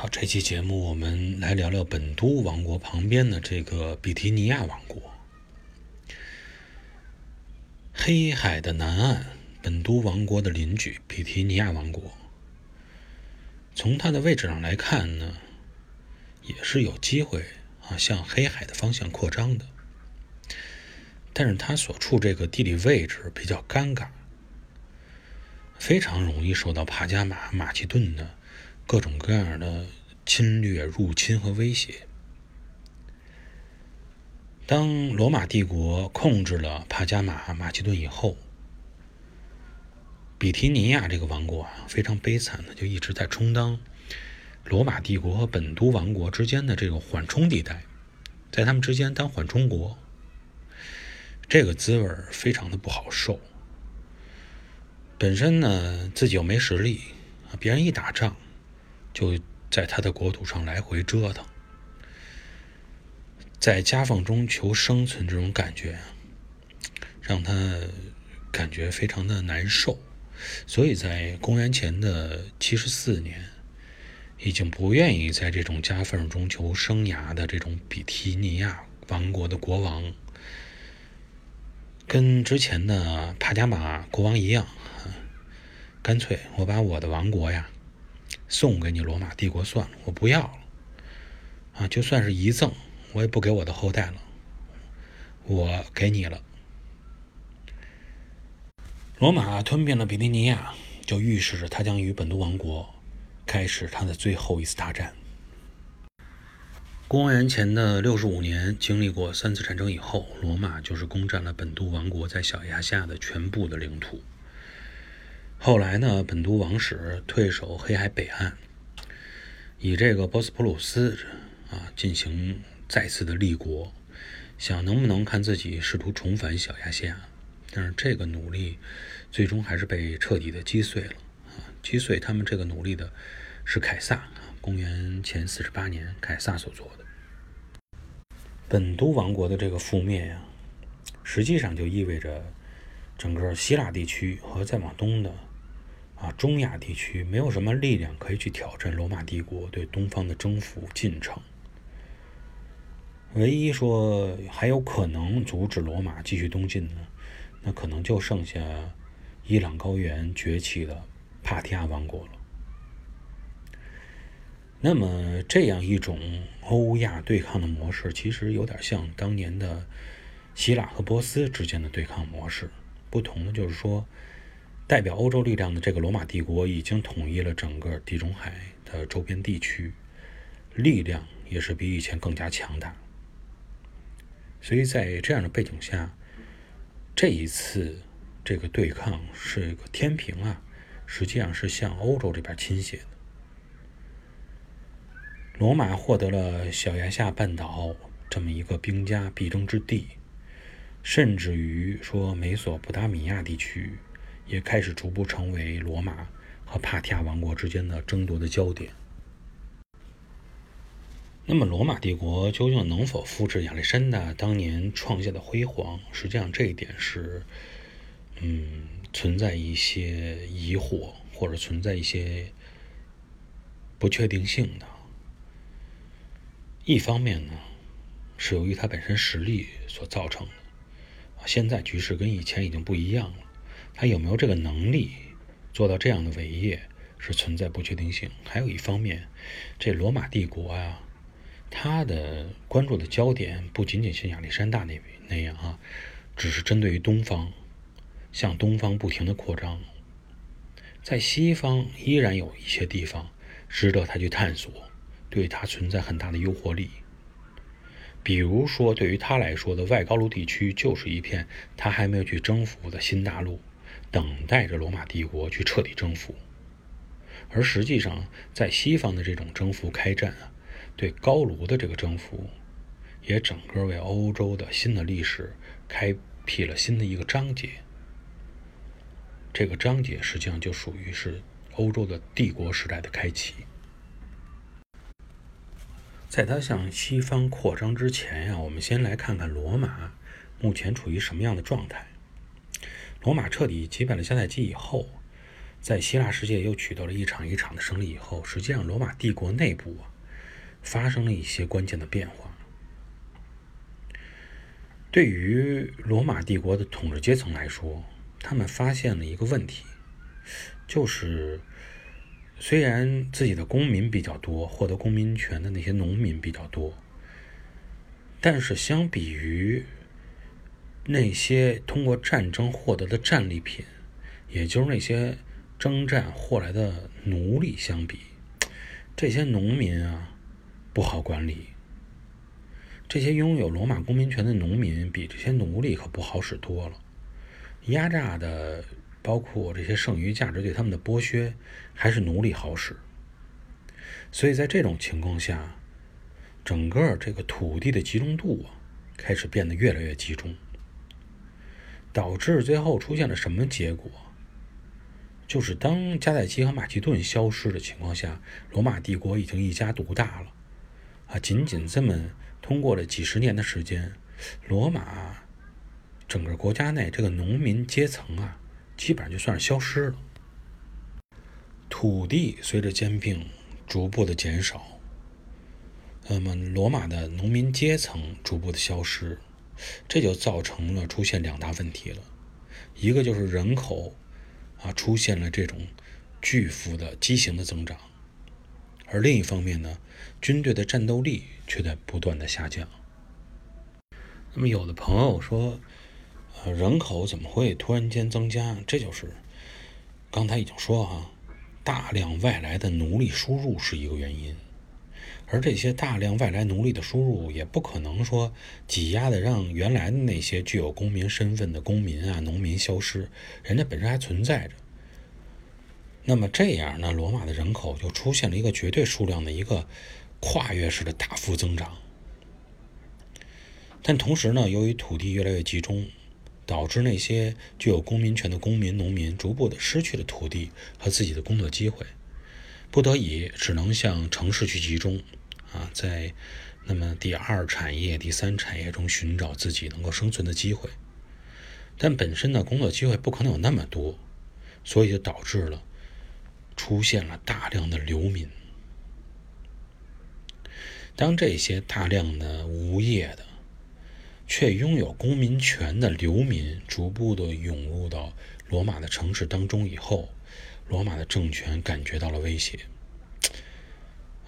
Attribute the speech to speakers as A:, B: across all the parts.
A: 好，这期节目我们来聊聊本都王国旁边的这个比提尼亚王国。黑海的南岸，本都王国的邻居比提尼亚王国，从它的位置上来看呢，也是有机会啊向黑海的方向扩张的。但是它所处这个地理位置比较尴尬，非常容易受到帕加马、马其顿的各种各样的侵略、入侵和威胁。当罗马帝国控制了帕加马、马其顿以后，比提尼亚这个王国啊，非常悲惨的，就一直在充当罗马帝国和本都王国之间的这个缓冲地带，在他们之间当缓冲国，这个滋味非常的不好受。本身呢，自己又没实力，别人一打仗，就在他的国土上来回折腾。在夹缝中求生存这种感觉，让他感觉非常的难受，所以在公元前的七十四年，已经不愿意在这种夹缝中求生涯的这种比提尼亚王国的国王，跟之前的帕加马国王一样，干脆我把我的王国呀送给你罗马帝国算了，我不要了，啊，就算是遗赠。我也不给我的后代了，我给你了。罗马吞并了比利尼亚，就预示着他将与本都王国开始他的最后一次大战。公元前的六十五年，经历过三次战争以后，罗马就是攻占了本都王国在小亚细亚的全部的领土。后来呢，本都王室退守黑海北岸，以这个波斯普鲁斯啊进行。再次的立国，想能不能看自己试图重返小亚细亚，但是这个努力最终还是被彻底的击碎了啊！击碎他们这个努力的是凯撒，公元前四十八年凯撒所做的。本都王国的这个覆灭呀，实际上就意味着整个希腊地区和再往东的啊中亚地区没有什么力量可以去挑战罗马帝国对东方的征服进程。唯一说还有可能阻止罗马继续东进的，那可能就剩下伊朗高原崛起的帕提亚王国了。那么这样一种欧亚对抗的模式，其实有点像当年的希腊和波斯之间的对抗模式。不同的就是说，代表欧洲力量的这个罗马帝国已经统一了整个地中海的周边地区，力量也是比以前更加强大。所以在这样的背景下，这一次这个对抗是一个天平啊，实际上是向欧洲这边倾斜的。罗马获得了小亚细亚半岛这么一个兵家必争之地，甚至于说美索不达米亚地区也开始逐步成为罗马和帕提亚王国之间的争夺的焦点。那么，罗马帝国究竟能否复制亚历山大当年创下的辉煌？实际上，这一点是，嗯，存在一些疑惑，或者存在一些不确定性的。一方面呢，是由于他本身实力所造成的。现在局势跟以前已经不一样了，他有没有这个能力做到这样的伟业，是存在不确定性。还有一方面，这罗马帝国啊。他的关注的焦点不仅仅像亚历山大那那样啊，只是针对于东方，向东方不停的扩张。在西方依然有一些地方值得他去探索，对他存在很大的诱惑力。比如说，对于他来说的外高卢地区就是一片他还没有去征服的新大陆，等待着罗马帝国去彻底征服。而实际上，在西方的这种征服开战啊。对高卢的这个征服，也整个为欧洲的新的历史开辟了新的一个章节。这个章节实际上就属于是欧洲的帝国时代的开启。在它向西方扩张之前呀，我们先来看看罗马目前处于什么样的状态。罗马彻底击败了迦太基以后，在希腊世界又取得了一场一场的胜利以后，实际上罗马帝国内部啊发生了一些关键的变化。对于罗马帝国的统治阶层来说，他们发现了一个问题，就是虽然自己的公民比较多，获得公民权的那些农民比较多，但是相比于那些通过战争获得的战利品，也就是那些征战获来的奴隶相比，这些农民啊不好管理。这些拥有罗马公民权的农民比这些奴隶可不好使多了，压榨的包括这些剩余价值对他们的剥削，还是奴隶好使。所以在这种情况下，整个这个土地的集中度啊，开始变得越来越集中，导致最后出现了什么结果？就是当迦太基和马其顿消失的情况下，罗马帝国已经一家独大了，啊，仅仅这么。通过了几十年的时间，罗马整个国家内这个农民阶层啊，基本上就算是消失了。土地随着兼并逐步的减少，那么罗马的农民阶层逐步的消失，这就造成了出现两大问题了。一个就是人口啊出现了这种巨幅的畸形的增长，而另一方面呢，军队的战斗力。却在不断的下降。那么，有的朋友说，呃，人口怎么会突然间增加？这就是刚才已经说哈，大量外来的奴隶输入是一个原因。而这些大量外来奴隶的输入，也不可能说挤压的让原来的那些具有公民身份的公民啊、农民消失，人家本身还存在着。那么这样呢，罗马的人口就出现了一个绝对数量的一个。跨越式的大幅增长，但同时呢，由于土地越来越集中，导致那些具有公民权的公民、农民逐步的失去了土地和自己的工作机会，不得已只能向城市去集中，啊，在那么第二产业、第三产业中寻找自己能够生存的机会。但本身呢，工作机会不可能有那么多，所以就导致了出现了大量的流民。当这些大量的无业的，却拥有公民权的流民逐步的涌入到罗马的城市当中以后，罗马的政权感觉到了威胁。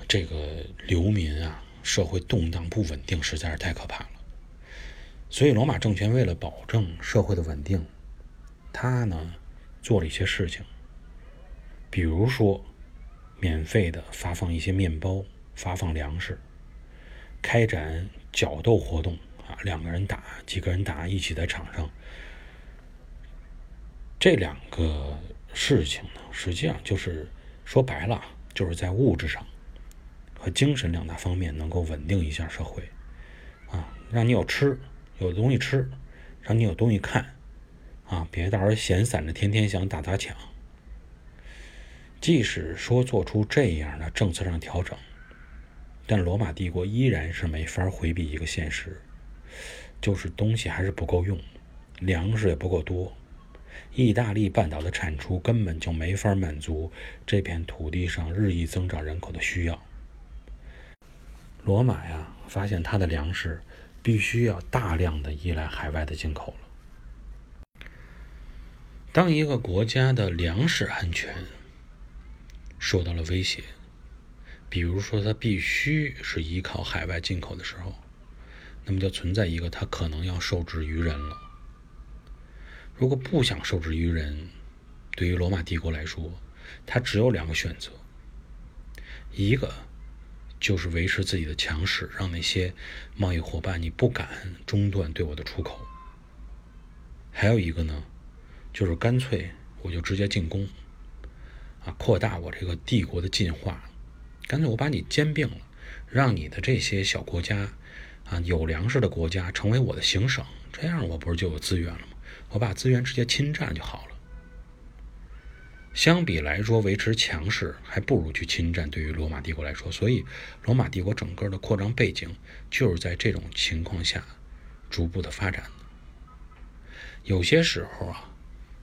A: 这个流民啊，社会动荡不稳定实在是太可怕了。所以，罗马政权为了保证社会的稳定，他呢做了一些事情，比如说免费的发放一些面包，发放粮食。开展角斗活动啊，两个人打，几个人打，一起在场上。这两个事情呢，实际上就是说白了，就是在物质上和精神两大方面能够稳定一下社会啊，让你有吃，有东西吃，让你有东西看啊，别到时候闲散着，天天想打砸抢。即使说做出这样的政策上调整。但罗马帝国依然是没法回避一个现实，就是东西还是不够用，粮食也不够多，意大利半岛的产出根本就没法满足这片土地上日益增长人口的需要。罗马呀，发现它的粮食必须要大量的依赖海外的进口了。当一个国家的粮食安全受到了威胁。比如说，它必须是依靠海外进口的时候，那么就存在一个它可能要受制于人了。如果不想受制于人，对于罗马帝国来说，它只有两个选择：一个就是维持自己的强势，让那些贸易伙伴你不敢中断对我的出口；还有一个呢，就是干脆我就直接进攻，啊，扩大我这个帝国的进化。干脆我把你兼并了，让你的这些小国家，啊，有粮食的国家成为我的行省，这样我不是就有资源了吗？我把资源直接侵占就好了。相比来说，维持强势还不如去侵占。对于罗马帝国来说，所以罗马帝国整个的扩张背景就是在这种情况下逐步的发展。有些时候啊，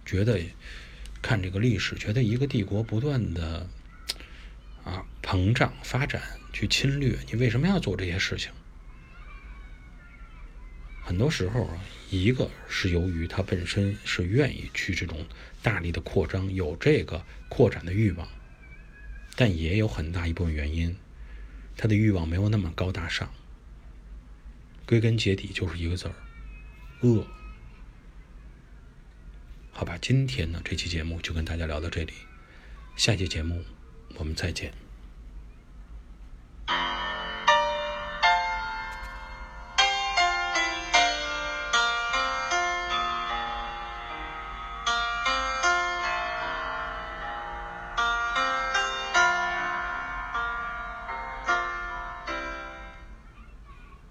A: 觉得看这个历史，觉得一个帝国不断的啊膨胀发展，去侵略，你为什么要做这些事情？很多时候啊，一个是由于他本身是愿意去这种大力的扩张，有这个扩展的欲望，但也有很大一部分原因，他的欲望没有那么高大上。归根结底就是一个字儿：饿。好吧，今天呢这期节目就跟大家聊到这里，下期节目我们再见。